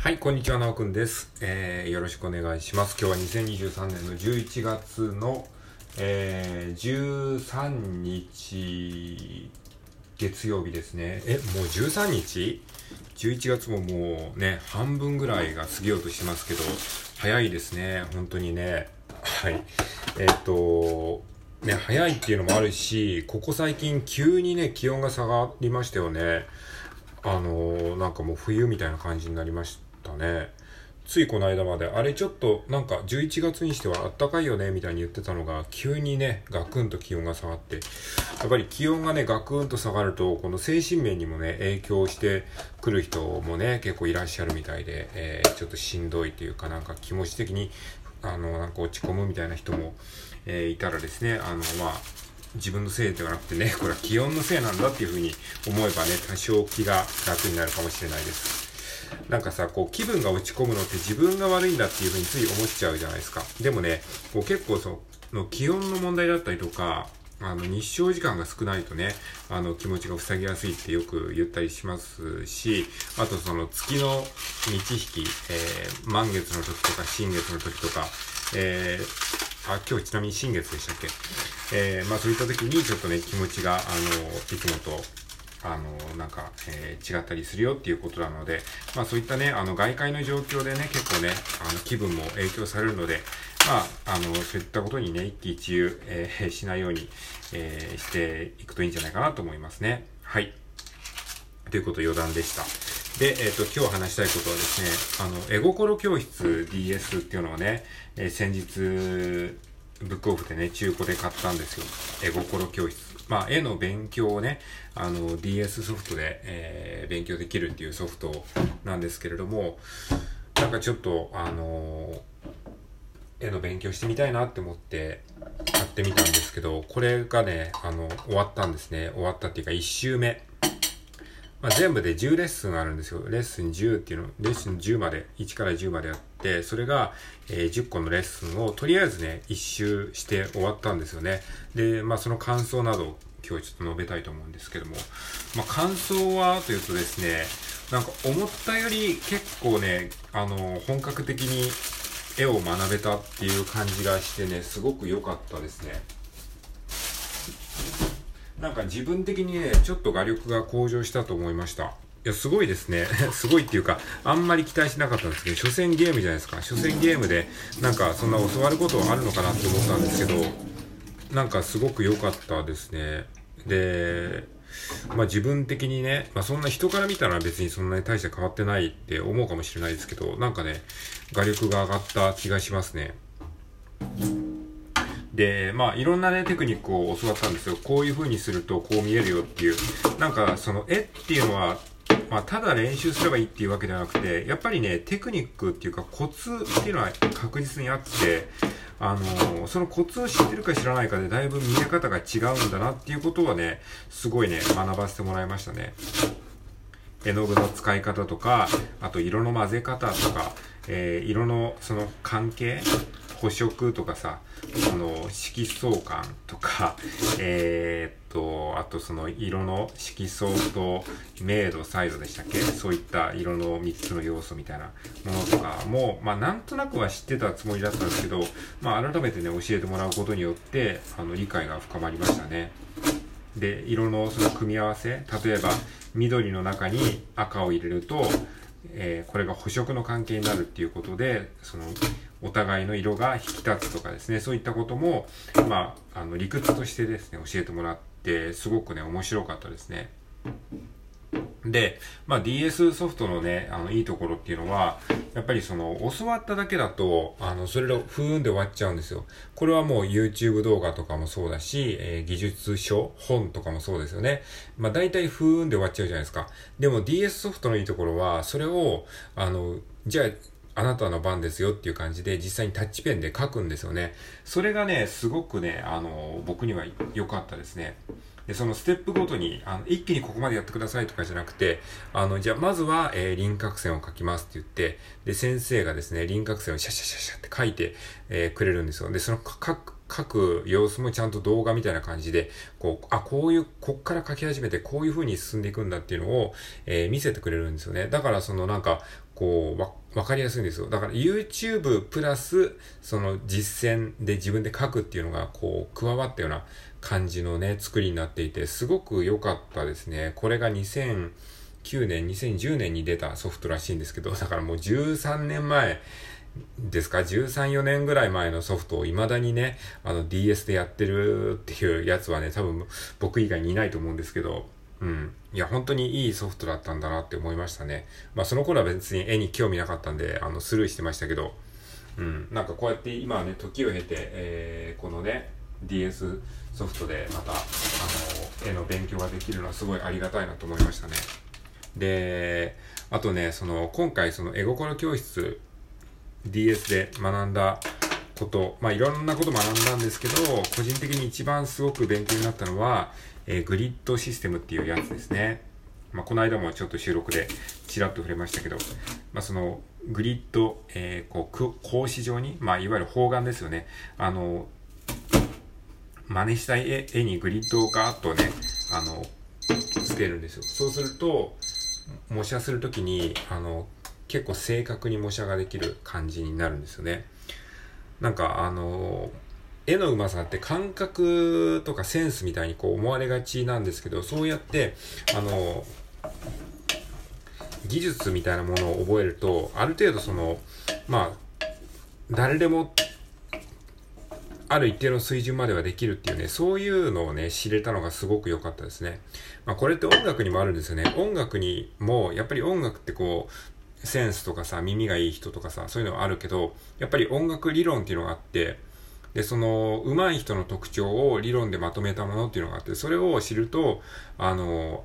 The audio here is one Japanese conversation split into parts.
はい、こんにちは、なおくんです、えー。よろしくお願いします。今日は2023年の11月の、えー、13日月曜日ですね。え、もう13日 ?11 月ももうね、半分ぐらいが過ぎようとしてますけど、早いですね。本当にね。はい。えっ、と、ね、早いっていうのもあるし、ここ最近急にね、気温が下がりましたよね。あのー、なんかもう冬みたいな感じになりましたね。ついこの間まで、あれちょっとなんか11月にしてはあったかいよねみたいに言ってたのが、急にね、ガクンと気温が下がって、やっぱり気温がね、ガクンと下がると、この精神面にもね、影響してくる人もね、結構いらっしゃるみたいで、えー、ちょっとしんどいというか、なんか気持ち的に、あの、なんか落ち込むみたいな人も、えー、いたらですね、あの、まあ、自分のせいではなくてね、これは気温のせいなんだっていうふうに思えばね、多少気が楽になるかもしれないです。なんかさ、こう気分が落ち込むのって自分が悪いんだっていうふうについ思っちゃうじゃないですか。でもね、こう結構その気温の問題だったりとか、あの日照時間が少ないとね、あの気持ちが塞ぎやすいってよく言ったりしますし、あとその月の満ち引き、えー、満月の時とか新月の時とか、えーあ、今日ちなみに新月でしたっけ？えー、まあそういった時にちょっとね、気持ちが、あの、いつもと、あの、なんか、えー、違ったりするよっていうことなので、まあそういったね、あの、外界の状況でね、結構ね、あの、気分も影響されるので、まあ、あの、そういったことにね、一喜一憂、えー、しないように、えー、していくといいんじゃないかなと思いますね。はい。ということ余談でした。で、えっ、ー、と、今日話したいことはですね、あの、絵心教室 DS っていうのをね、えー、先日、ブックオフでね、中古で買ったんですよ。絵心教室。まあ、絵の勉強をね、あの、DS ソフトで、えー、勉強できるっていうソフトなんですけれども、なんかちょっと、あの絵の勉強してみたいなって思って買ってみたんですけど、これがね、あの、終わったんですね。終わったっていうか、1周目。まあ、全部で10レッスンあるんですよ。レッスン10っていうの、レッスン10まで、1から10まであって、それが、えー、10個のレッスンをとりあえずね、1周して終わったんですよね。で、まあその感想など今日ちょっと述べたいと思うんですけども、まあ感想はというとですね、なんか思ったより結構ね、あの、本格的に絵を学べたっていう感じがしてね、すごく良かったですね。なんか自分的にね、ちょっと画力が向上したと思いました。いや、すごいですね。すごいっていうか、あんまり期待しなかったんですけど、所詮ゲームじゃないですか。所詮ゲームで、なんかそんな教わることはあるのかなって思ったんですけど、なんかすごく良かったですね。で、まあ自分的にね、まあそんな人から見たら別にそんなに大して変わってないって思うかもしれないですけど、なんかね、画力が上がった気がしますね。で、まあ、いろんなね、テクニックを教わったんですよ。こういう風にするとこう見えるよっていう。なんか、その絵っていうのは、まあ、ただ練習すればいいっていうわけではなくて、やっぱりね、テクニックっていうかコツっていうのは確実にあって、あのー、そのコツを知ってるか知らないかでだいぶ見え方が違うんだなっていうことはね、すごいね、学ばせてもらいましたね。絵の具の使い方とか、あと色の混ぜ方とか、えー、色のその関係補色とかさ、その色相関とか、えー、っと、あとその色の色相と明度、サイドでしたっけ？そういった色の3つの要素みたいなものとかも、まあなんとなくは知ってたつもりだったんですけど、まあ改めてね、教えてもらうことによって、あの理解が深まりましたね。で、色のその組み合わせ、例えば緑の中に赤を入れると、えー、これが補色の関係になるっていうことで、そのお互いの色が引き立つとかですね、そういったことも、まあ、あの、理屈としてですね、教えてもらって、すごくね、面白かったですね。で、まあ DS ソフトのね、あの、いいところっていうのは、やっぱりその、教わっただけだと、あの、それをふーんで終わっちゃうんですよ。これはもう YouTube 動画とかもそうだし、えー、技術書、本とかもそうですよね。まあ大体ふーんで終わっちゃうじゃないですか。でも DS ソフトのいいところは、それを、あの、じゃあ、あなたの番ですよっていう感じで実際にタッチペンで書くんですよね。それがね、すごくね、あの、僕には良かったですね。で、そのステップごとに、あの、一気にここまでやってくださいとかじゃなくて、あの、じゃあまずは、えー、輪郭線を描きますって言って、で、先生がですね、輪郭線をシャシャシャシャって書いて、えー、くれるんですよ。で、その書く、書く様子もちゃんと動画みたいな感じで、こう、あ、こういう、こっから書き始めてこういう風に進んでいくんだっていうのを、えー、見せてくれるんですよね。だからそのなんか、こう、わ、わかりやすいんですよ。だから YouTube プラス、その実践で自分で書くっていうのが、こう、加わったような感じのね、作りになっていて、すごく良かったですね。これが2009年、2010年に出たソフトらしいんですけど、だからもう13年前、ですか ?13、4年ぐらい前のソフトを未だにね、あの DS でやってるっていうやつはね、多分僕以外にいないと思うんですけど、うん。いや、本当にいいソフトだったんだなって思いましたね。まあその頃は別に絵に興味なかったんで、あの、スルーしてましたけど、うん。なんかこうやって今はね、時を経て、えー、このね、DS ソフトでまた、あの、絵の勉強ができるのはすごいありがたいなと思いましたね。で、あとね、その、今回その絵心教室 DS で学んだこと、まあいろんなこと学んだんですけど、個人的に一番すごく勉強になったのは、えー、グリッドシステムっていうやつですね。まあこの間もちょっと収録でちらっと触れましたけど、まあそのグリッド、えー、こう、格子状に、まあいわゆる方眼ですよね。あの、真似したい絵絵にグリッドをガーッとね、あの、つけるんですよ。そうすると、模写するときに、あの、結構正確に模写ができる感じになるんですよね。なんかあの絵の上手さって感覚とかセンスみたいにこう思われがちなんですけど、そうやって、あの技術みたいなものを覚えると、ある程度その、まあ、誰でも、ある一定の水準まではできるっていうね、そういうのをね、知れたのがすごく良かったですね。まあこれって音楽にもあるんですよね。音楽にも、やっぱり音楽ってこう、センスとかさ、耳がいい人とかさ、そういうのはあるけど、やっぱり音楽理論っていうのがあって、で、その、上手い人の特徴を理論でまとめたものっていうのがあって、それを知ると、あの、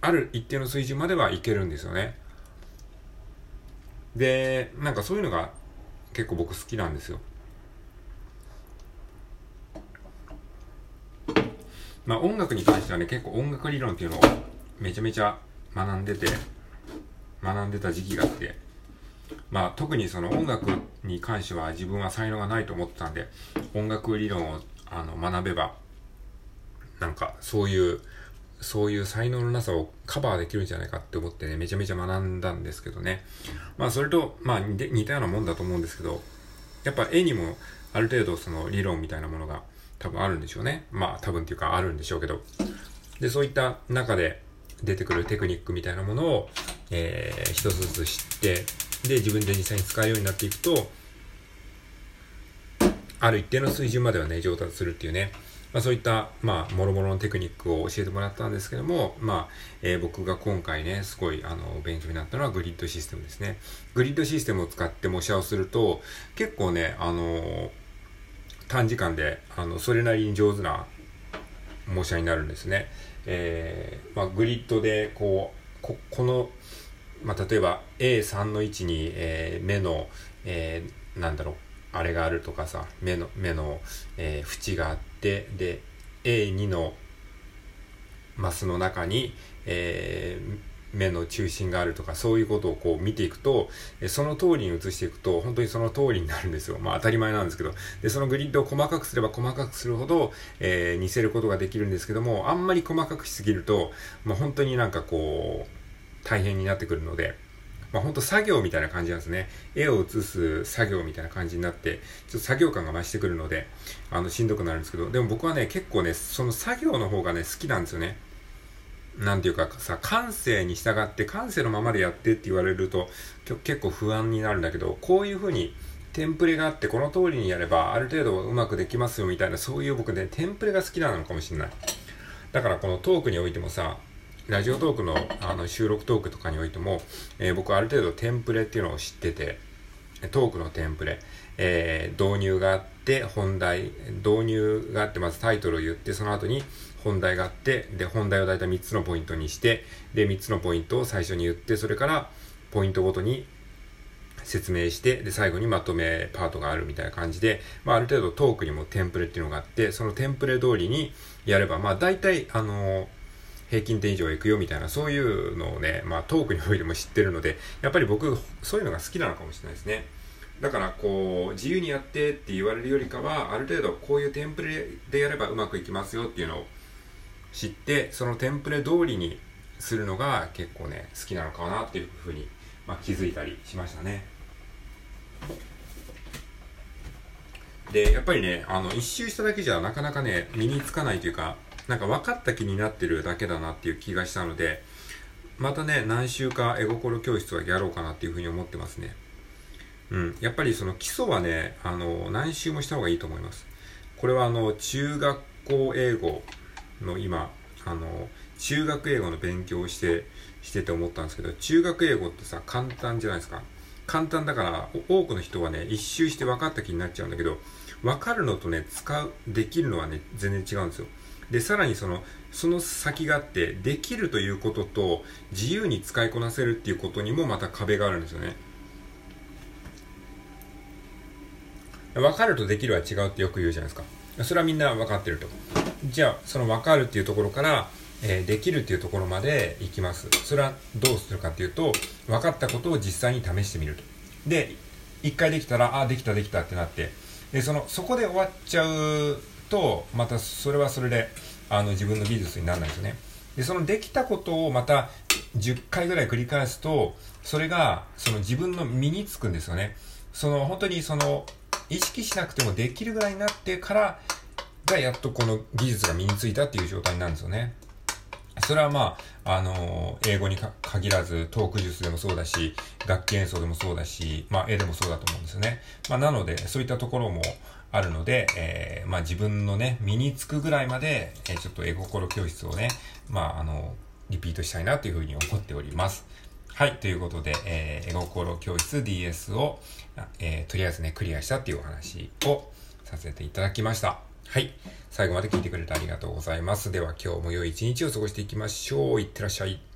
ある一定の水準まではいけるんですよね。で、なんかそういうのが結構僕好きなんですよ。まあ音楽に関してはね、結構音楽理論っていうのをめちゃめちゃ学んでて、学んでた時期があって、まあ特にその音楽に関しては自分は才能がないと思ってたんで、音楽理論をあの学べば、なんかそういう、そういう才能のなさをカバーできるんじゃないかって思ってね、めちゃめちゃ学んだんですけどね。まあそれと、まあ似たようなもんだと思うんですけど、やっぱ絵にもある程度その理論みたいなものが多分あるんでしょうね。まあ多分っていうかあるんでしょうけど。で、そういった中で出てくるテクニックみたいなものを、えー、一つずつ知って、で、自分で実際に使えるようになっていくと、ある一定の水準まではね、上達するっていうね、まあそういった、まあ、諸々のテクニックを教えてもらったんですけども、まあ、えー、僕が今回ね、すごい、あの、勉強になったのはグリッドシステムですね。グリッドシステムを使って模写をすると、結構ね、あの短時間で、あの、それなりに上手な模写になるんですね。えー、まあ、グリッドで、こう、こ、この、まあ、例えば A3 の位置に、えー、目の、えー、なんだろう、あれがあるとかさ、目の、目の、えー、縁があって、で、A2 のマスの中に、えー、目の中心があるとか、そういうことをこう見ていくと、その通りに移していくと、本当にその通りになるんですよ。まあ当たり前なんですけど。で、そのグリッドを細かくすれば細かくするほど、えー、似せることができるんですけども、あんまり細かくしすぎると、まあ本当になんかこう、大変になってくるので、まあ、ほんと作業みたいな感じなんですね。絵を写す作業みたいな感じになって、ちょっと作業感が増してくるので、あの、しんどくなるんですけど、でも僕はね、結構ね、その作業の方がね、好きなんですよね。なんていうかさ、感性に従って感性のままでやってって言われると結構不安になるんだけど、こういう風にテンプレがあってこの通りにやればある程度うまくできますよみたいなそういう僕ね、テンプレが好きなのかもしれない。だからこのトークにおいてもさ、ラジオトークのあの収録トークとかにおいても、えー、僕ある程度テンプレっていうのを知ってて、トークのテンプレ、えー、導入があって、本題、導入があって、まずタイトルを言って、その後に本題があって、で、本題をだいたい3つのポイントにして、で、3つのポイントを最初に言って、それから、ポイントごとに説明して、で、最後にまとめパートがあるみたいな感じで、まあ、ある程度トークにもテンプレっていうのがあって、そのテンプレ通りにやれば、まあ、大体、あのー、平均点以上いくよみたいな、そういうのをね、まあ、トークにおいても知ってるので、やっぱり僕、そういうのが好きなのかもしれないですね。だからこう自由にやってって言われるよりかはある程度こういうテンプレでやればうまくいきますよっていうのを知ってそのテンプレ通りにするのが結構ね好きなのかなっていうふうに、まあ、気づいたりしましたねでやっぱりねあの一周しただけじゃなかなかね身につかないというかなんか分かった気になってるだけだなっていう気がしたのでまたね何週か絵心教室はやろうかなっていうふうに思ってますねうん、やっぱりその基礎はね、あの、何周もした方がいいと思います。これはあの、中学校英語の今、あの、中学英語の勉強をして、してて思ったんですけど、中学英語ってさ、簡単じゃないですか。簡単だから、多くの人はね、一周して分かった気になっちゃうんだけど、分かるのとね、使う、できるのはね、全然違うんですよ。で、さらにその、その先があって、できるということと、自由に使いこなせるっていうことにもまた壁があるんですよね。分かるとできるは違うってよく言うじゃないですか。それはみんな分かってると。じゃあ、その分かるっていうところから、えー、できるっていうところまで行きます。それはどうするかっていうと、分かったことを実際に試してみると。で、一回できたら、あ、できたできたってなって、で、その、そこで終わっちゃうと、またそれはそれで、あの、自分の技術にならないですよね。で、そのできたことをまた10回ぐらい繰り返すと、それが、その自分の身につくんですよね。その、本当にその、意識しなくてもできるぐらいになってからがやっとこの技術が身についたっていう状態になるんですよね。それはまあ、あのー、英語に限らず、トーク術でもそうだし、楽器演奏でもそうだし、まあ、絵でもそうだと思うんですよね。まあ、なので、そういったところもあるので、えー、まあ、自分のね、身につくぐらいまで、えー、ちょっと絵心教室をね、まあ、あのリピートしたいなというふうに思っております。はい、ということで、えー、絵心教室 DS を、えー、とりあえずね、クリアしたっていうお話をさせていただきました。はい。最後まで聞いてくれてありがとうございます。では今日も良い一日を過ごしていきましょう。いってらっしゃい。